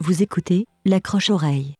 Vous écoutez l'accroche-oreille.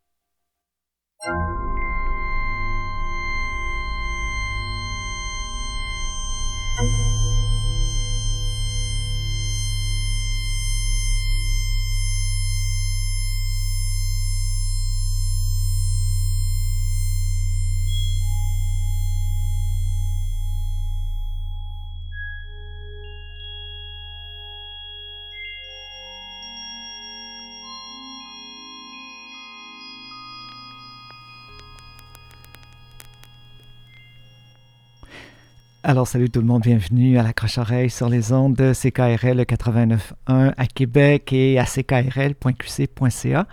Alors, salut tout le monde, bienvenue à la croche-oreille sur les ondes de CKRL 89.1 à Québec et à ckrl.qc.ca.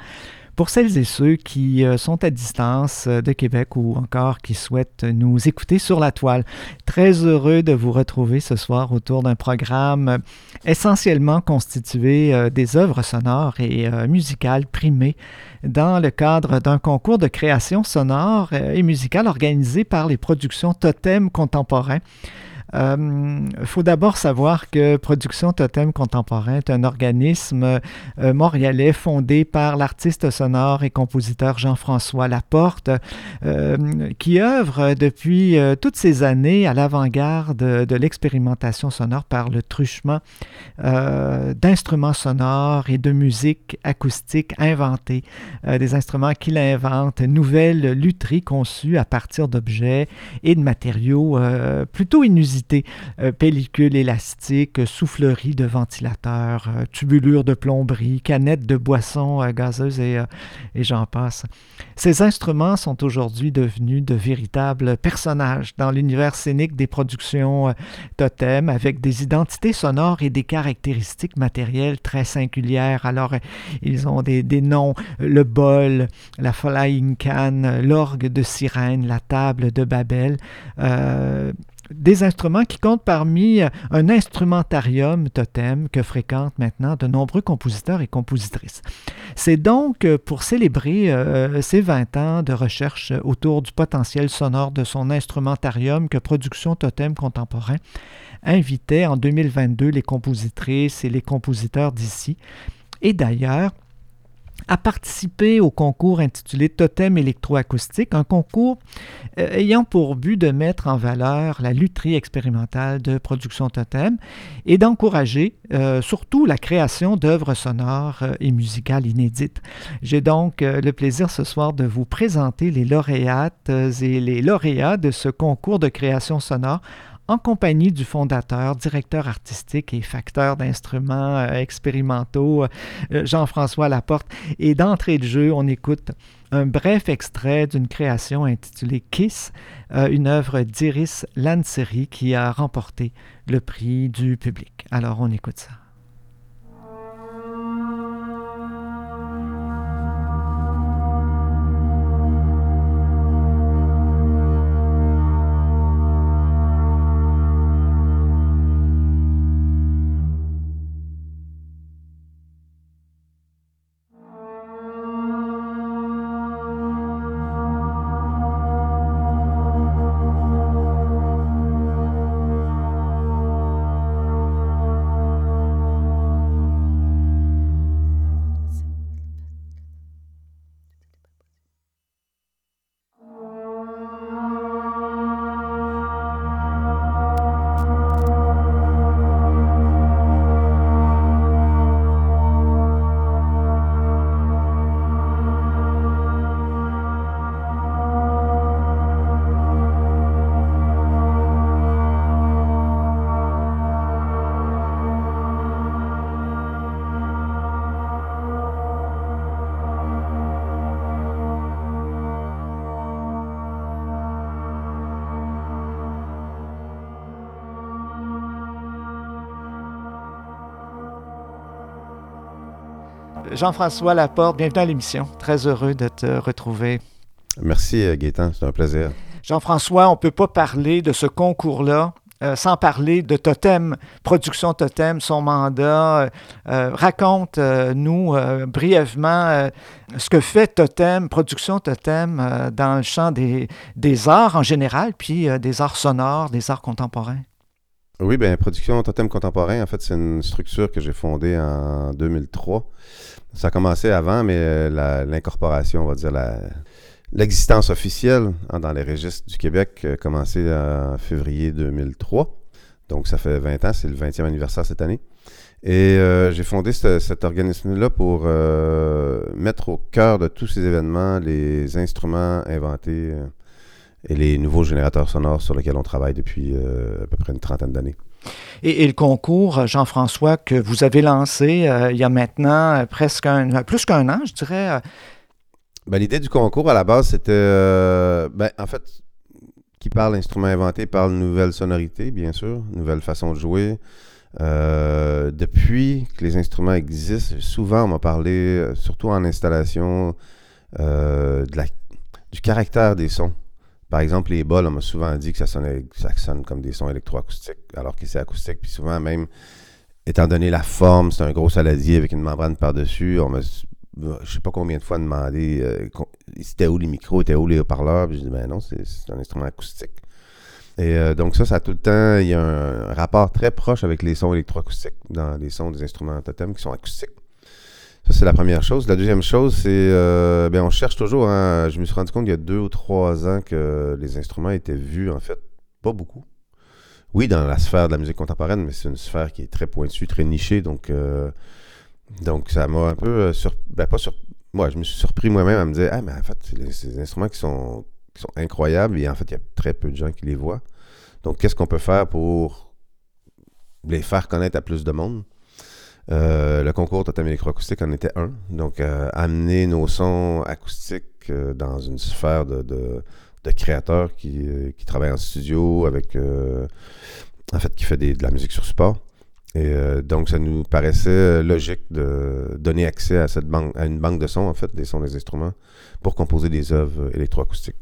Pour celles et ceux qui euh, sont à distance euh, de Québec ou encore qui souhaitent nous écouter sur la toile, très heureux de vous retrouver ce soir autour d'un programme essentiellement constitué euh, des œuvres sonores et musicales primées dans le cadre d'un concours de création sonore et musicale organisé par les productions Totem Contemporain. Euh, faut d'abord savoir que Production Totem Contemporain est un organisme euh, montréalais fondé par l'artiste sonore et compositeur Jean-François Laporte, euh, qui œuvre depuis toutes ces années à l'avant-garde de l'expérimentation sonore par le truchement d'instruments sonores et de musique acoustique inventée, des instruments qu'il invente, nouvelles lutheries conçues à partir d'objets et de matériaux plutôt inusités euh, pellicules élastiques, souffleries de ventilateurs, euh, tubulures de plomberie, canettes de boissons euh, gazeuses et, j'en passe. Ces instruments sont aujourd'hui devenus de véritables personnages dans l'univers scénique des productions totem avec des identités sonores et des caractéristiques matérielles très singulières. Alors, ils ont des noms, le bol, la flying can, l'orgue de sirène, la table de Babel des instruments qui comptent parmi euh, un instrumentarium totem que fréquentent maintenant de nombreux compositeurs et compositrices. C'est donc euh, pour célébrer euh, ces 20 ans de recherche autour du potentiel sonore de son instrumentarium que Production Totem Contemporain invitait en 2022 les compositrices et les compositeurs d'ici. Et d'ailleurs, a participé au concours intitulé Totem électroacoustique, un concours euh, ayant pour but de mettre en valeur la lutherie expérimentale de production Totem et d'encourager euh, surtout la création d'œuvres sonores euh, et musicales inédites. J'ai donc le plaisir ce soir de vous présenter les lauréates et les lauréats de ce concours de création sonore en compagnie du fondateur, directeur artistique et facteur d'instruments euh, expérimentaux, euh, Jean-François Laporte. Et d'entrée de jeu, on écoute un bref extrait d'une création intitulée Kiss, euh, une œuvre d'Iris Lanseri qui a remporté le prix du public. Alors on écoute ça. Jean-François Laporte, bienvenue à l'émission. Très heureux de te retrouver. Merci euh, Gaétan, c'est un plaisir. Jean-François, on ne peut pas parler de ce concours-là euh, sans parler de Totem, Production Totem, son mandat. Raconte-nous brièvement ce que fait Totem, Production Totem, dans le champ des, des arts en général, puis des arts sonores, des arts contemporains. Oui, bien, Production Totem Contemporain, en fait, c'est une structure que j'ai fondée en 2003. Ça a commencé avant, mais l'incorporation, on va dire, L'existence officielle hein, dans les registres du Québec a commencé en février 2003. Donc, ça fait 20 ans, c'est le 20e anniversaire cette année. Et euh, j'ai fondé cet organisme-là pour euh, mettre au cœur de tous ces événements les instruments inventés euh, et les nouveaux générateurs sonores sur lesquels on travaille depuis à peu près une trentaine d'années. Et, le concours, Jean-François, que vous avez lancé il y a maintenant presque un, plus qu'un an, je dirais, ben, L'idée du concours, à la base, c'était. Euh, ben, en fait, qui parle instrument inventé parle nouvelle sonorité, bien sûr, nouvelle façon de jouer. Euh, depuis que les instruments existent, souvent on m'a parlé, euh, surtout en installation, de la, du caractère des sons. Par exemple, les bols, on m'a souvent dit que ça, sonnait, ça sonne comme des sons électroacoustiques, alors que c'est acoustique. Puis souvent, même, étant donné la forme, c'est un gros saladier avec une membrane par-dessus, on m'a je sais pas combien de fois demandé euh, c'était où les micros, c'était où les haut-parleurs. Puis je dis, ben non, c'est un instrument acoustique. Et euh, donc ça, ça a tout le temps, il y a un, rapport très proche avec les sons électroacoustiques dans les sons des instruments totem qui sont acoustiques. Ça, c'est la première chose. La deuxième chose, c'est, euh, ben, on cherche toujours, hein, je me suis rendu compte il y a deux ou trois ans que les instruments étaient vus, en fait, pas beaucoup. Oui, dans la sphère de la musique contemporaine, mais c'est une sphère qui est très pointue, très nichée, donc donc, ça m'a un peu euh. Ben, pas sur... Moi, je me suis surpris moi-même à me dire, ah, mais en fait, c'est des instruments qui sont, qui sont incroyables et en fait, il y a très peu de gens qui les voient. Donc, qu'est-ce qu'on peut faire pour les faire connaître à plus de monde? Euh, le concours Totem électroacoustique en était un. Donc, euh, amener nos sons acoustiques dans une sphère de, de, de créateurs qui, travaillent en studio avec. en fait, qui fait de la musique sur support. Et euh, donc, ça nous paraissait logique de donner accès à, cette banque, à une banque de sons, en fait, des sons des instruments, pour composer des œuvres électroacoustiques.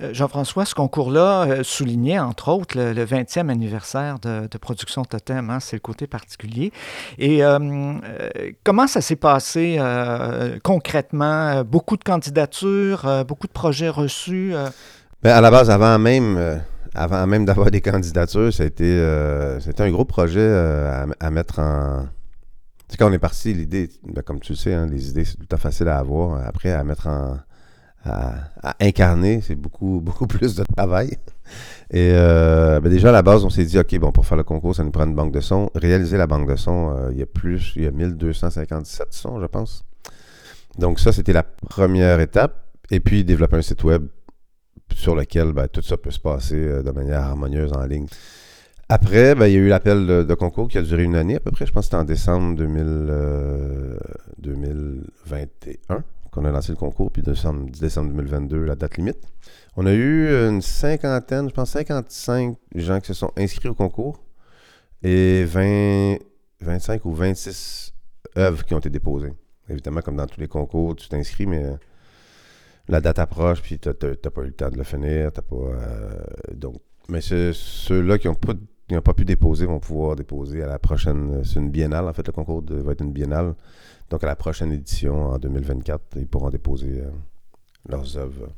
Euh, Jean-François, ce concours-là euh, soulignait, entre autres, le, 20e anniversaire de, Production Totem. Hein, c'est le côté particulier. Et comment ça s'est passé concrètement? Beaucoup de candidatures, beaucoup de projets reçus? Bien, à la base, avant même avant même d'avoir des candidatures, c'était euh, un gros projet euh, à, mettre en. Tu sais, quand on est parti, l'idée, ben, comme tu le sais, hein, les idées, c'est tout à fait facile à avoir. Après, à mettre en. À, incarner, c'est beaucoup, beaucoup plus de travail. Et euh, ben, déjà, à la base, on s'est dit, OK, bon, pour faire le concours, ça nous prend une banque de sons. Réaliser la banque de sons, il y a plus, il y a 1257 sons, je pense. Donc, ça, c'était la première étape. Et puis, développer un site web sur lequel ben, tout ça peut se passer euh, de manière harmonieuse en ligne. Après, ben, il y a eu l'appel de, concours qui a duré une année à peu près. Je pense que c'était en décembre 2021 euh, qu'on a lancé le concours, puis décembre, décembre 2022, la date limite. On a eu une cinquantaine, je pense 55 gens qui se sont inscrits au concours et 20, 25 ou 26 œuvres qui ont été déposées. Évidemment, comme dans tous les concours, tu t'inscris, mais la date approche, puis tu n'as pas eu le temps de le finir. Euh, donc, mais ceux-là qui n'ont pas, pas pu déposer vont pouvoir déposer à la prochaine. C'est une biennale, en fait, le concours va être une biennale. Donc, à la prochaine édition en 2024, ils pourront déposer euh, leurs œuvres.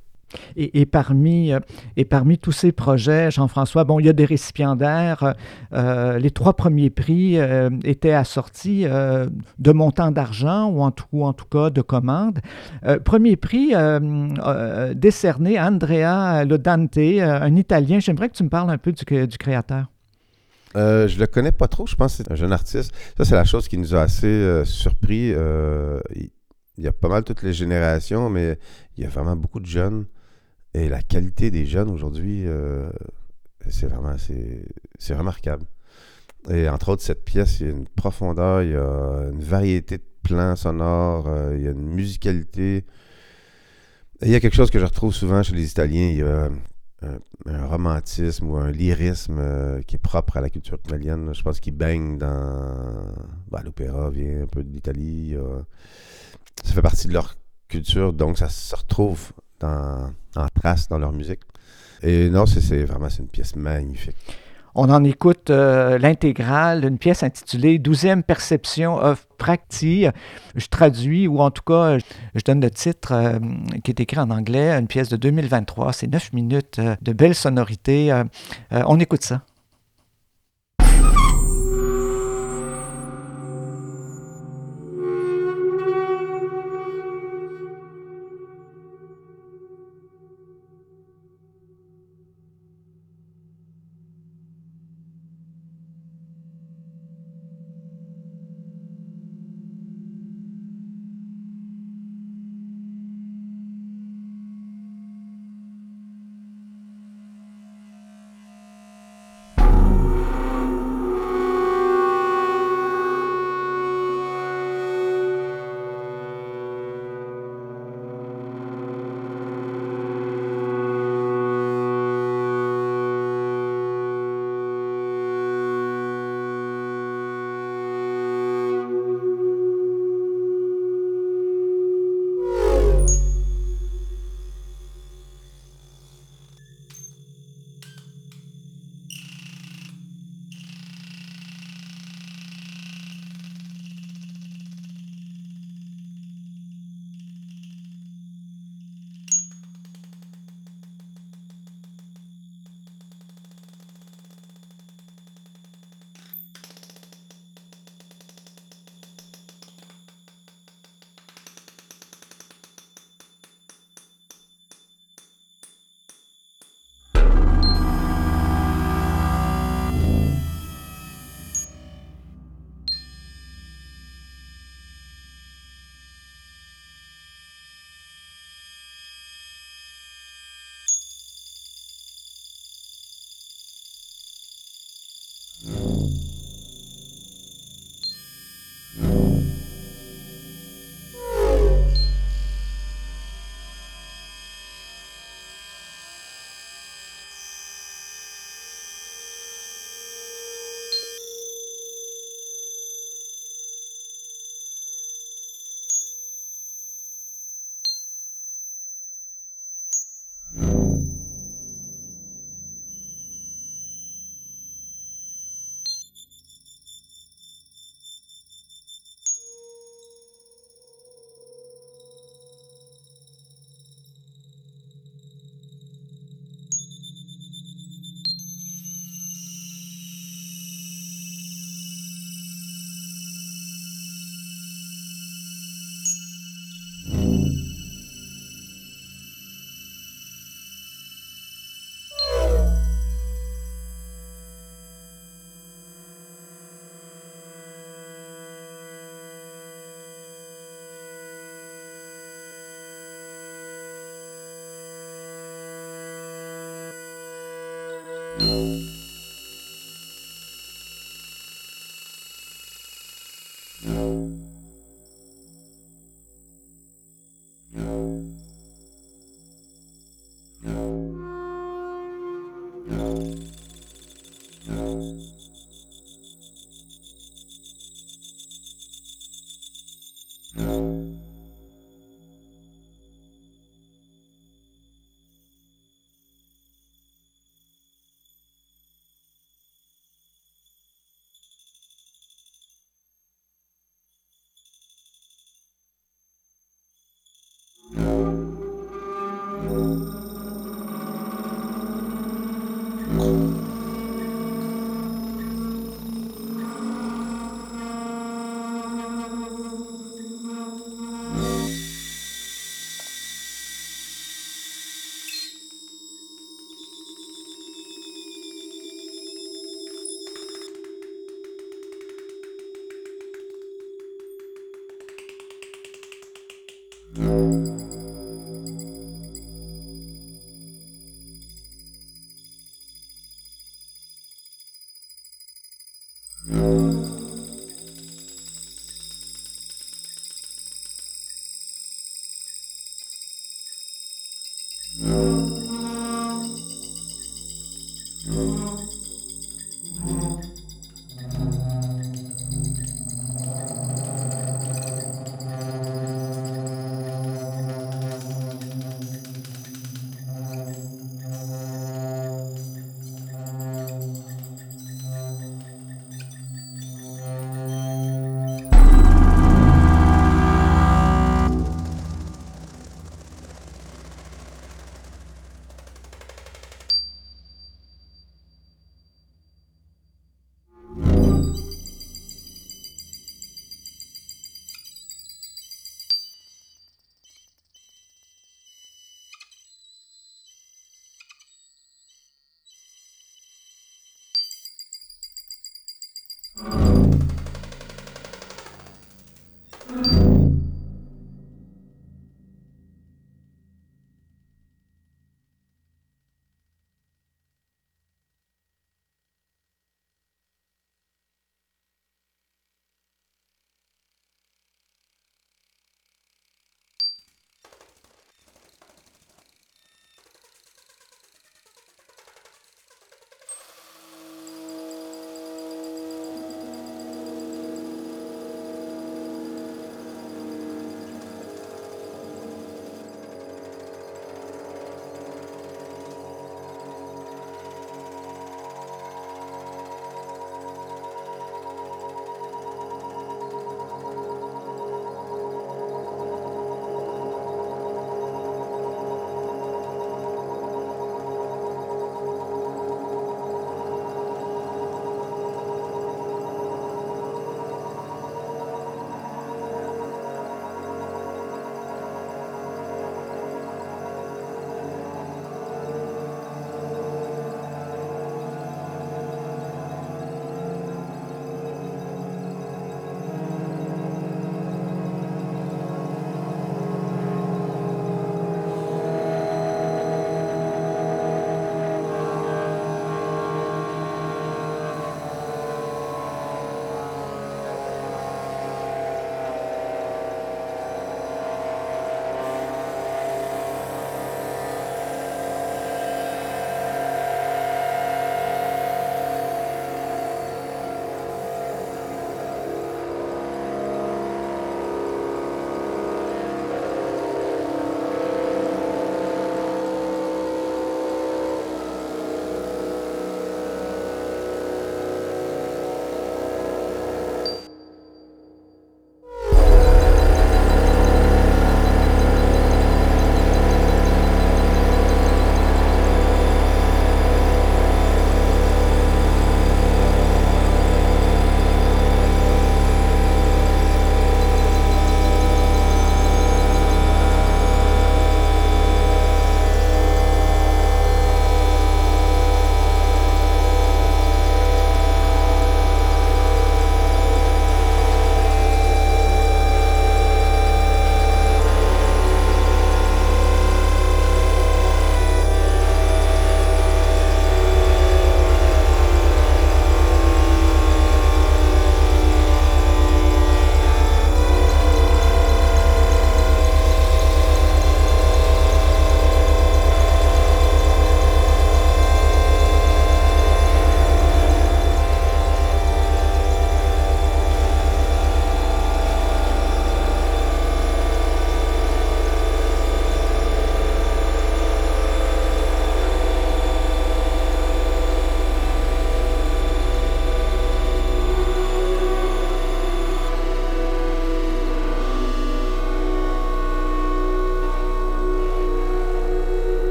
Et, parmi, euh, et parmi tous ces projets, Jean-François, bon, il y a des récipiendaires. Euh, les trois premiers prix euh, étaient assortis de montants d'argent ou en, tout, en tout cas de commandes. premier prix décerné à Andrea Lodante, un Italien. J'aimerais que tu me parles un peu du créateur. Euh, je le connais pas trop, je pense que c'est un jeune artiste. Ça, c'est la chose qui nous a assez surpris. il y a pas mal toutes les générations, mais il y a vraiment beaucoup de jeunes et la qualité des jeunes aujourd'hui, euh, c'est vraiment c'est remarquable. Et entre autres, cette pièce, il y a une profondeur, il y a une variété de plans sonores, euh, il y a une musicalité. il y a quelque chose que je retrouve souvent chez les Italiens, il y a un, romantisme ou un lyrisme euh, qui est propre à la culture italienne. Je pense qu'il baigne dans... Ben, L'opéra vient un peu de l'Italie. ça fait partie de leur culture, donc ça se retrouve en trace dans leur musique. Et non, c'est vraiment une pièce magnifique. On en écoute euh, l'intégrale, une pièce intitulée 12e Perception of Practi. Je traduis, ou en tout cas, je donne le titre euh, qui est écrit en anglais, une pièce de 2023. C'est 9 minutes euh, de belle sonorité. on écoute ça.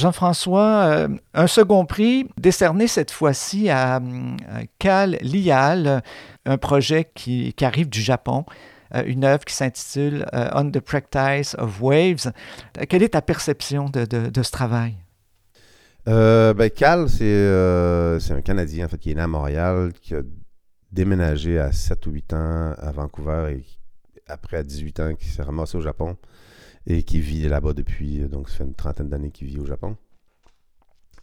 Jean-François, euh, un second prix décerné cette fois-ci à, à Cal Lial, un projet qui, arrive du Japon, euh, une œuvre qui s'intitule euh, On the Practice of Waves. Euh, Quelle est ta perception de, ce travail? Euh, ben, Cal, c'est euh, un Canadien en fait, qui est né à Montréal, qui a déménagé à 7 ou 8 ans à Vancouver et après à 18 ans qui s'est ramassé au Japon et qui vit là-bas depuis, euh, donc ça fait une trentaine d'années qu'il vit au Japon.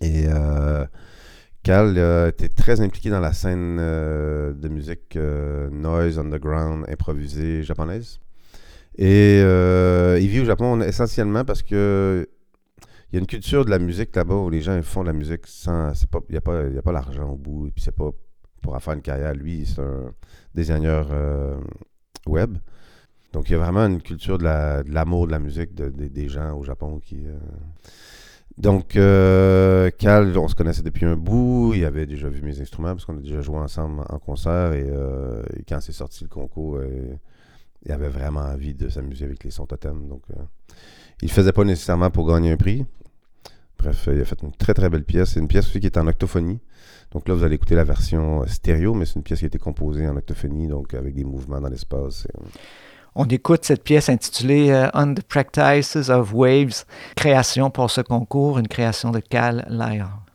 Et euh, Cal a été très impliqué dans la scène euh, de musique euh, noise, underground, improvisée japonaise. Et euh, il vit au Japon essentiellement parce que il y a une culture de la musique là-bas où les gens font de la musique sans. Il n'y a pas, y a pas l'argent au bout. Et puis c'est pas pour en faire une carrière. Lui, c'est un designer euh, web. Donc il y a vraiment une culture de la- de l'amour de, la musique de- de- des gens au Japon qui. euh, Donc, euh, Cal, on se connaissait depuis un bout. Il avait déjà vu mes instruments parce qu'on a déjà joué ensemble en concert. Et, euh, quand c'est sorti le concours, il avait vraiment envie de s'amuser avec les sons totems. Donc, il le faisait pas nécessairement pour gagner un prix. Bref, il a fait une très très belle pièce. C'est une pièce aussi qui est en octophonie. Donc là, vous allez écouter la version stéréo, mais c'est une pièce qui a été composée en octophonie, donc avec des mouvements dans l'espace. On écoute cette pièce intitulée euh, On the Practices of Waves, création pour ce concours, une création de Cal Lyre.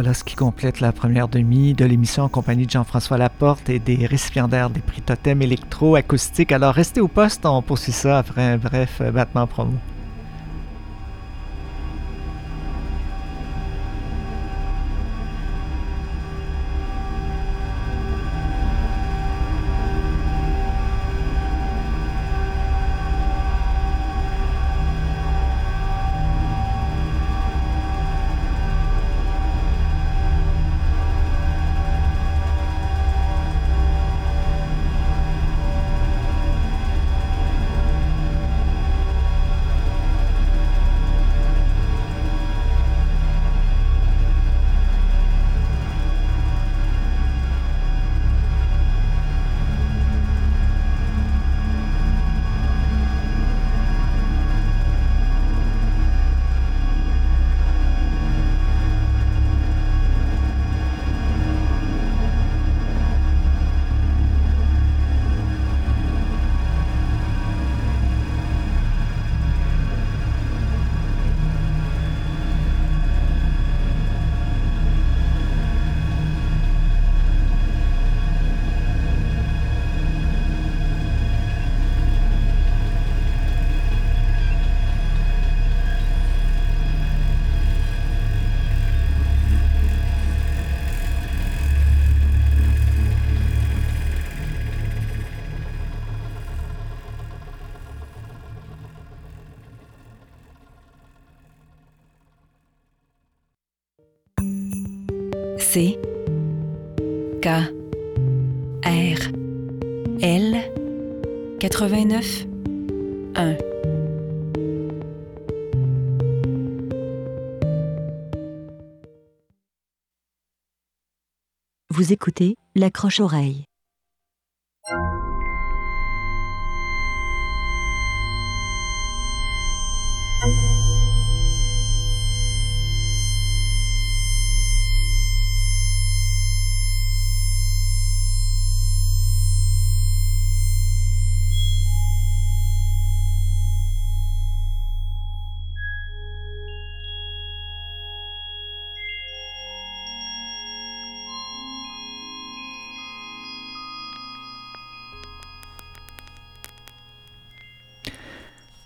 Voilà ce qui complète la première demi de l'émission en compagnie de Jean-François Laporte et des récipiendaires des prix Totem électro-acoustique. Alors restez au poste, on poursuit ça après un bref battement promo. C K R L 89 1 Vous écoutez l'accroche-oreille.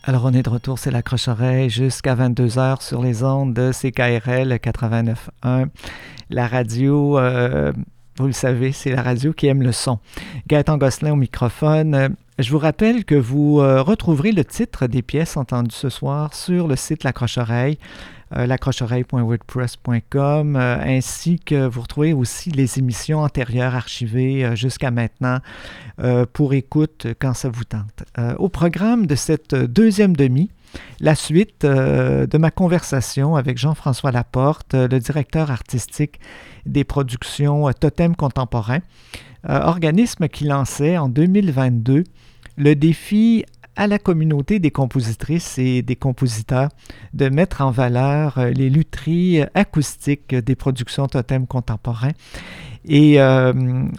Alors, on est de retour, c'est la croche-oreille jusqu'à 22h sur les ondes de CKRL 89.1. La radio, euh, vous le savez, c'est la radio qui aime le son. Gaëtan Gosselin au microphone. Je vous rappelle que vous euh, retrouverez le titre des pièces entendues ce soir sur le site La Croche-Oreille, euh, lacrocheoreille.wordpress.com, euh, ainsi que vous retrouvez aussi les émissions antérieures archivées jusqu'à maintenant pour écoute quand ça vous tente. au programme de cette deuxième demi, la suite de ma conversation avec Jean-François Laporte, le directeur artistique des productions Totem Contemporain, organisme qui lançait en 2022 le défi à la communauté des compositrices et des compositeurs de mettre en valeur euh, les lutheries acoustiques des productions totem contemporains. Et euh,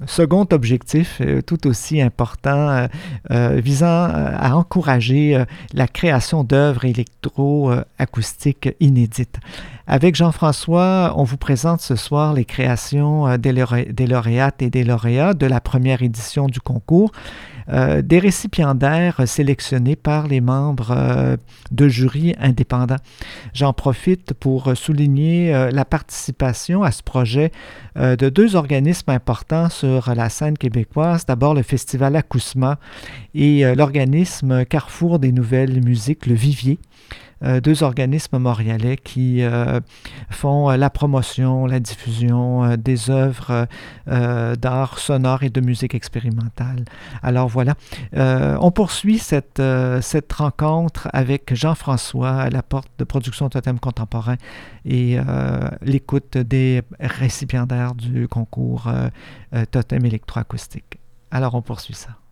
second objectif, euh, tout aussi important, visant à encourager la création d'œuvres électroacoustiques inédites. Avec Jean-François, on vous présente ce soir les créations des lauréates et des lauréats de la première édition du concours. Euh, des récipiendaires sélectionnés par les membres euh, de jury indépendants. J'en profite pour souligner euh, la participation à ce projet de deux organismes importants sur la scène québécoise. D'abord le Festival Acousma et l'organisme Carrefour des nouvelles musiques, le Vivier. Euh, deux organismes montréalais qui euh, font euh, la promotion, la diffusion des œuvres d'art sonore et de musique expérimentale. Alors voilà, on poursuit cette, cette rencontre avec Jean-François à la porte de production Totem Contemporain et l'écoute des récipiendaires du concours Totem électroacoustique. Alors on poursuit ça.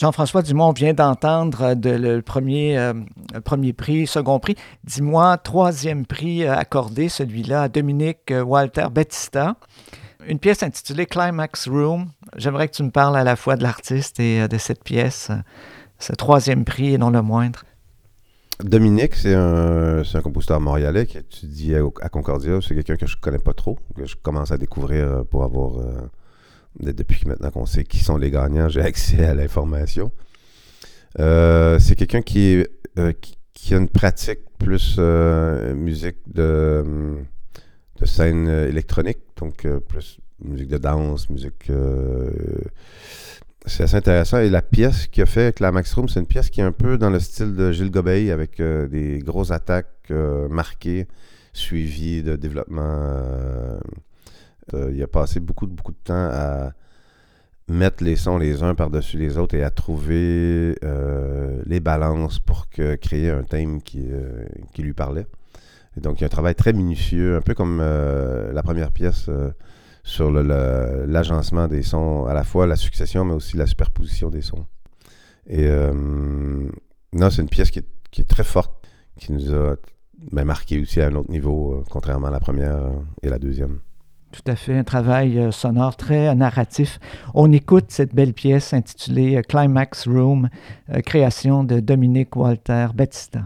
Jean-François Dumont, on vient d'entendre de, le premier, euh, premier prix, second prix. Dis-moi, troisième prix euh, accordé, celui-là, à Dominique euh, Walter Battista. Une pièce intitulée Climax Room. J'aimerais que tu me parles à la fois de l'artiste et de cette pièce, ce troisième prix et non le moindre. Dominique, c'est un, un, compositeur montréalais qui étudie à, à Concordia. C'est quelqu'un que je connais pas trop, que je commence à découvrir pour avoir depuis maintenant qu'on sait qui sont les gagnants, j'ai accès à l'information. Euh, c'est quelqu'un qui, euh, qui, a une pratique plus euh, musique de, de, scène électronique, donc plus musique de danse, musique. c'est assez intéressant. Et la pièce qu'il a fait avec la Max Room, c'est une pièce qui est un peu dans le style de Gilles Gobeil, avec des grosses attaques marquées, suivies de développement euh, il a passé beaucoup, beaucoup de temps à mettre les sons les uns par-dessus les autres et à trouver euh, les balances pour créer un thème qui, euh, lui parlait. Donc, il y a un travail très minutieux, un peu comme la première pièce sur l'agencement des sons, à la fois la succession, mais aussi la superposition des sons. Et non, c'est une pièce qui est, très forte, qui nous a ben, marqué aussi à un autre niveau, contrairement à la première et la deuxième. Tout à fait, un travail euh, sonore très narratif. On écoute cette belle pièce intitulée euh, Climax Room, euh, création de Dominique Walter Battista.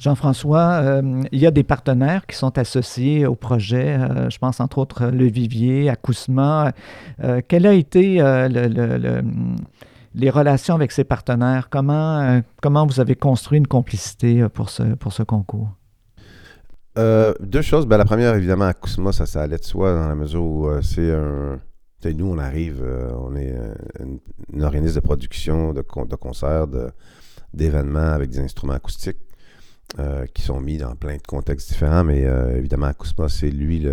Jean-François, euh, il y a des partenaires qui sont associés au projet. Euh, je pense entre autres Le Vivier, Acousma. Euh, quelles ont été les relations avec ces partenaires? Comment, comment vous avez construit une complicité pour ce, concours? deux choses. Ben, la première, évidemment, Acousma, ça, allait de soi dans la mesure où c'est un. nous, on arrive, on est un, organisme de production, de concerts, d'événements avec des instruments acoustiques. Euh, qui sont mis dans plein de contextes différents, mais euh, évidemment, Acousma, c'est lui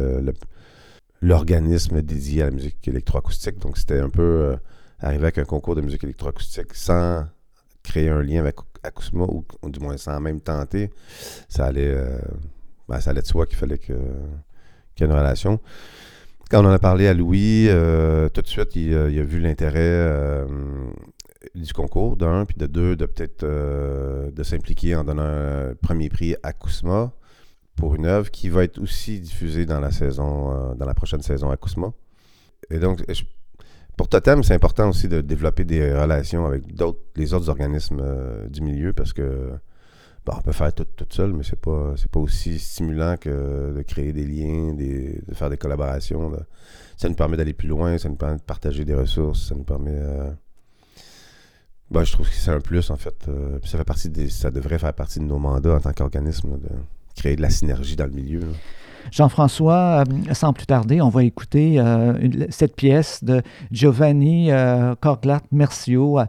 l'organisme dédié à la musique électroacoustique. Donc, c'était un peu euh, arriver avec un concours de musique électroacoustique sans créer un lien avec Acousma, ou, du moins sans même tenter. Ça allait, ben, ça allait de soi qu'il fallait qu'il y ait une relation. Quand on en a parlé à Louis, tout de suite, il, il a vu l'intérêt du concours, d'un, puis de deux, de peut-être euh, de s'impliquer en donnant un premier prix à Kousma pour une œuvre qui va être aussi diffusée dans la saison, euh, dans la prochaine saison à Kousma. Et donc, pour Totem, c'est important aussi de développer des relations avec d'autres, les autres organismes euh, du milieu parce que bon, on peut faire tout, seul, mais c'est pas c'est pas aussi stimulant que de créer des liens, de faire des collaborations. Ça nous permet d'aller plus loin, ça nous permet de partager des ressources, ça nous permet ben, je trouve que c'est un plus, en fait. Euh, ça, devrait faire partie de nos mandats en tant qu'organisme, de créer de la synergie dans le milieu. Jean-François, euh, sans plus tarder, on va écouter euh, cette pièce de Giovanni Corglat Mercio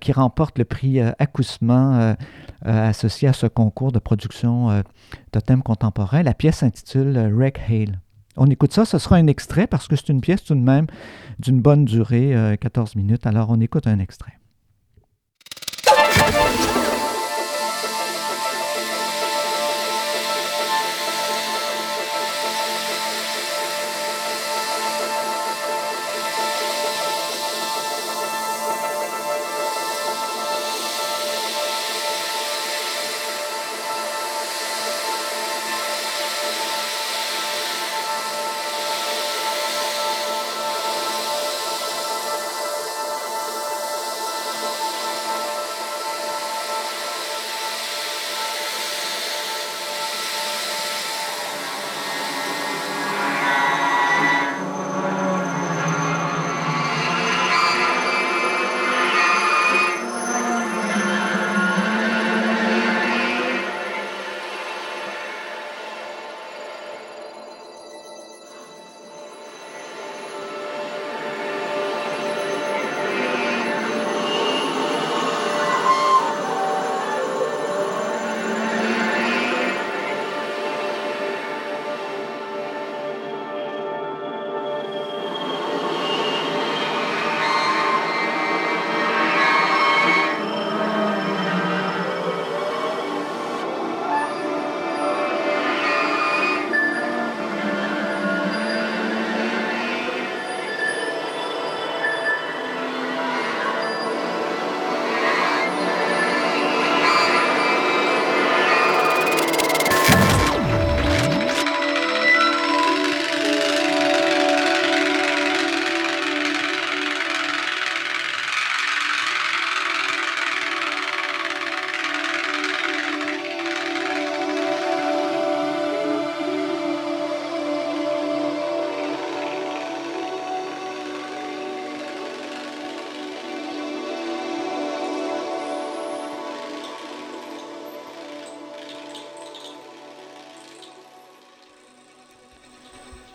qui remporte le prix Acousement associé à ce concours de production Totem contemporain. La pièce s'intitule Wreck Hale. On écoute ça, ce sera un extrait parce que c'est une pièce tout de même d'une bonne durée, 14 minutes. Alors on écoute un extrait.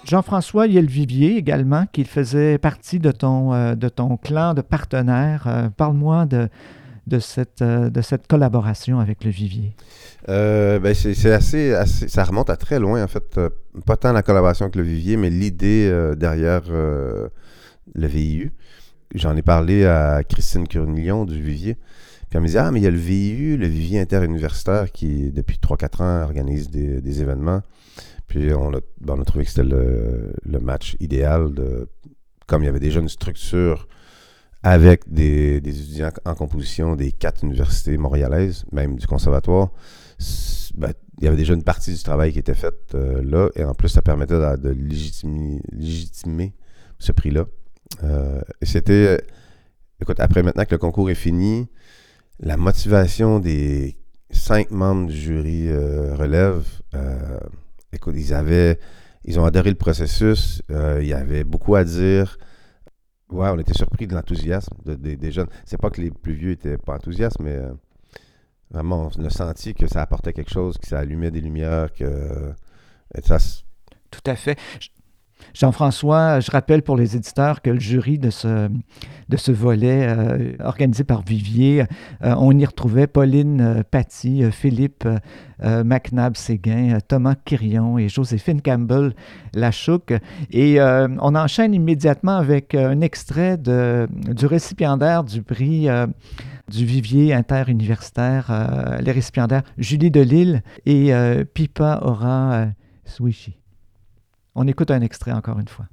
Jean-François Vivier également, qui faisait partie de ton, euh, clan de partenaires. Euh, parle-moi de, de, cette, euh, de cette collaboration avec le Vivier. Ben c'est assez, assez, Ça remonte à très loin, en fait. pas tant la collaboration avec le Vivier, mais l'idée derrière le VIU. J'en ai parlé à Christine Curnillon du Vivier. Puis elle me disait Ah, mais il y a le VIU, le Vivier interuniversitaire, qui, depuis 3-4 ans, organise des événements. Puis on a, ben, on a trouvé que c'était le, match idéal. De, comme il y avait déjà une structure avec des, étudiants en composition des quatre universités montréalaises, même du conservatoire, ben, il y avait déjà une partie du travail qui était faite euh, là. Et en plus, ça permettait de, légitimer, ce prix-là. Euh, et c'était. écoute, après maintenant que le concours est fini, la motivation des cinq membres du jury euh, relève ils avaient, ils ont adoré le processus. Euh, il y avait beaucoup à dire. Ouais, on était surpris de l'enthousiasme des jeunes. C'est pas que les plus vieux étaient pas enthousiastes, mais euh, vraiment, on a senti que ça apportait quelque chose, que ça allumait des lumières, que ça. Tout à fait. Jean-François, je rappelle pour les éditeurs que le jury de ce, volet euh, organisé par Vivier, euh, on y retrouvait Pauline euh, Paty, Philippe McNabb Séguin, Thomas Quirion et Joséphine Campbell Lachouque. Et on enchaîne immédiatement avec un extrait de, du récipiendaire du prix du Vivier interuniversitaire, les récipiendaires Julie Delille et Pipa Ora Swishi. On écoute un extrait encore une fois.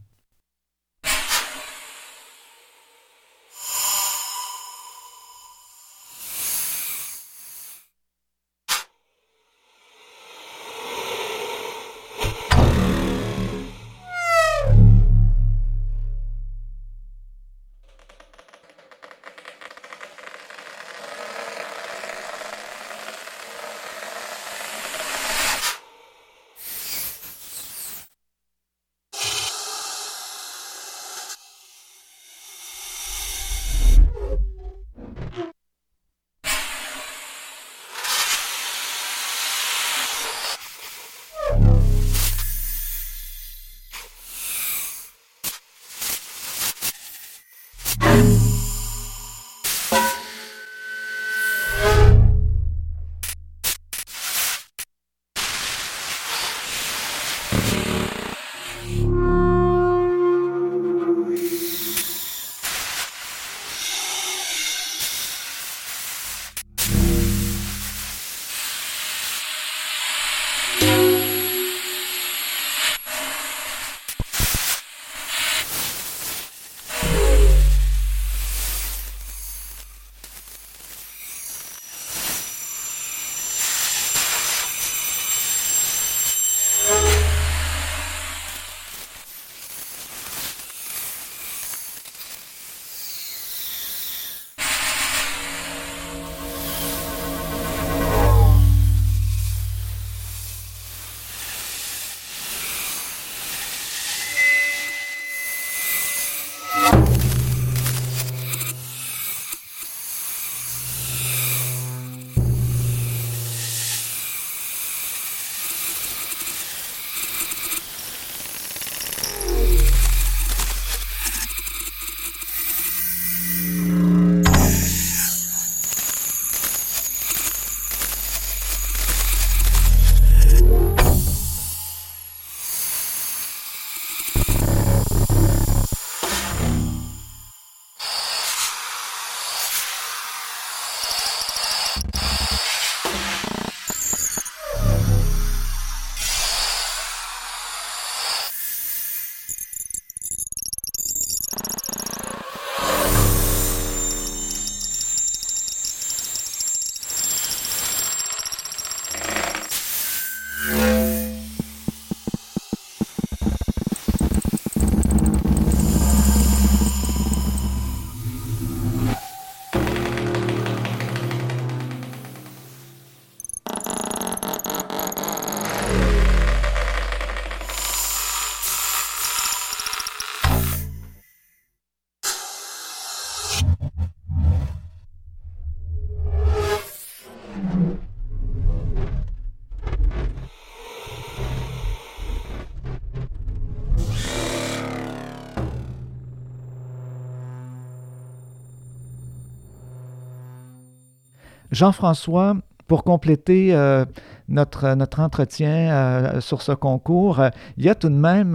Jean-François, pour compléter euh, notre, entretien euh, sur ce concours, euh, il y a tout de même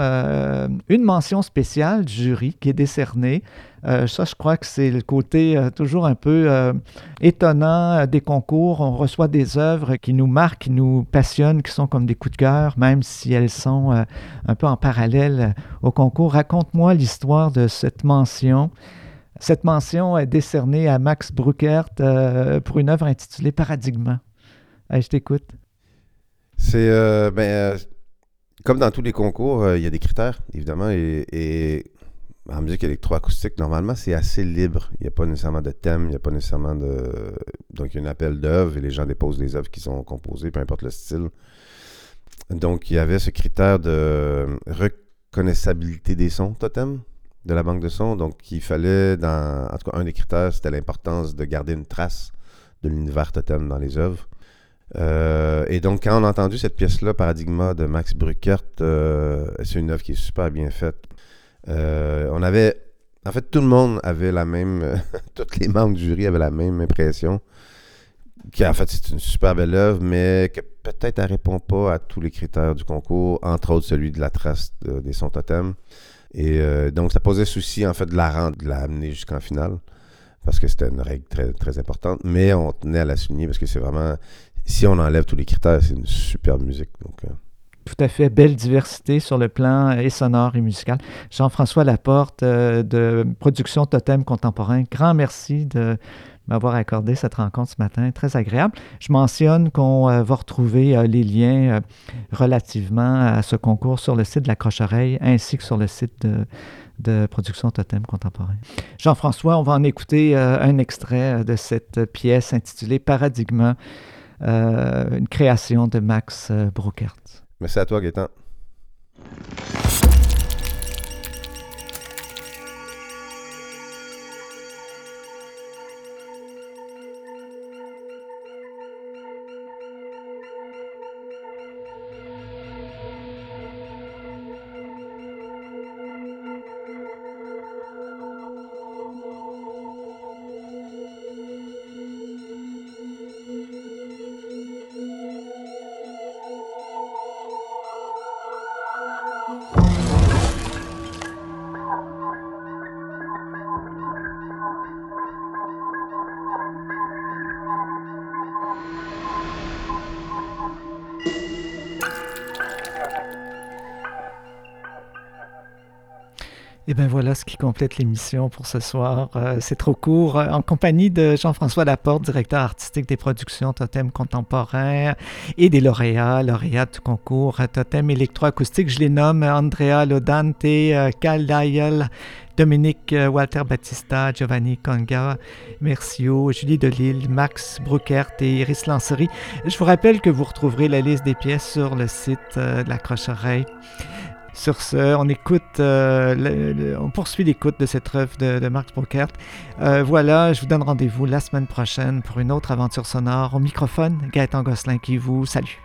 une mention spéciale du jury qui est décernée. ça, je crois que c'est le côté toujours un peu étonnant des concours. On reçoit des œuvres qui nous marquent, qui nous passionnent, qui sont comme des coups de cœur, même si elles sont un peu en parallèle au concours. Raconte-moi l'histoire de cette mention. Cette mention est décernée à Max Bruckert pour une œuvre intitulée Paradigme. je t'écoute. C'est euh, ben, euh, comme dans tous les concours, euh, il y a des critères, évidemment, et, en musique électroacoustique, normalement, c'est assez libre. Il n'y a pas nécessairement de thème, il n'y a pas nécessairement de. Donc, il y a un appel d'œuvres et les gens déposent des œuvres qui sont composées, peu importe le style. Donc, il y avait ce critère de reconnaissabilité des sons, totem, de la banque de sons. Donc, il fallait. En tout cas, un des critères, c'était l'importance de garder une trace de l'univers totem dans les œuvres. Euh, et donc, quand on a entendu cette pièce-là, Paradigma de Max Bruckert, euh, c'est une œuvre qui est super bien faite. Euh, on avait. En fait, tout le monde avait la même. tous les membres du jury avaient la même impression. Qu'en fait, c'est une super belle œuvre, mais que peut-être elle répond pas à tous les critères du concours, entre autres celui de la trace des sons totems. Et donc, ça posait souci, en fait, de la rendre, de la amener jusqu'en finale parce que c'était une règle très, très importante, mais on tenait à la souligner parce que c'est vraiment, si on enlève tous les critères, c'est une superbe musique. Euh. Tout à fait, belle diversité sur le plan et sonore et musical. Jean-François Laporte euh, de Production Totem Contemporain, grand merci de m'avoir accordé cette rencontre ce matin, très agréable. Je mentionne qu'on euh, va retrouver les liens relativement à ce concours sur le site de la Croche-Oreille ainsi que sur le site de, Production Totem Contemporain. Jean-François, on va en écouter un extrait de cette pièce intitulée Paradigme euh, une création de Max euh, Bruckert. Merci à toi, Gaëtan. Bien voilà ce qui complète l'émission pour ce soir. Euh, c'est trop court. En compagnie de Jean-François Laporte, directeur artistique des productions Totem Contemporain et des lauréats, lauréats du concours Totem électroacoustique. Je les nomme Andrea Lodante, Cal euh, Dial, Dominique euh, Walter Battista, Giovanni Conga, Mercio, Julie Delille, Max Bruckert et Iris Lancery. Je vous rappelle que vous retrouverez la liste des pièces sur le site de la Croche-Oreille. Sur ce, on écoute, euh, on poursuit l'écoute de cette œuvre de, Marc Brockert. Euh, voilà, je vous donne rendez-vous la semaine prochaine pour une autre aventure sonore. Au microphone, Gaëtan Gosselin qui vous salue.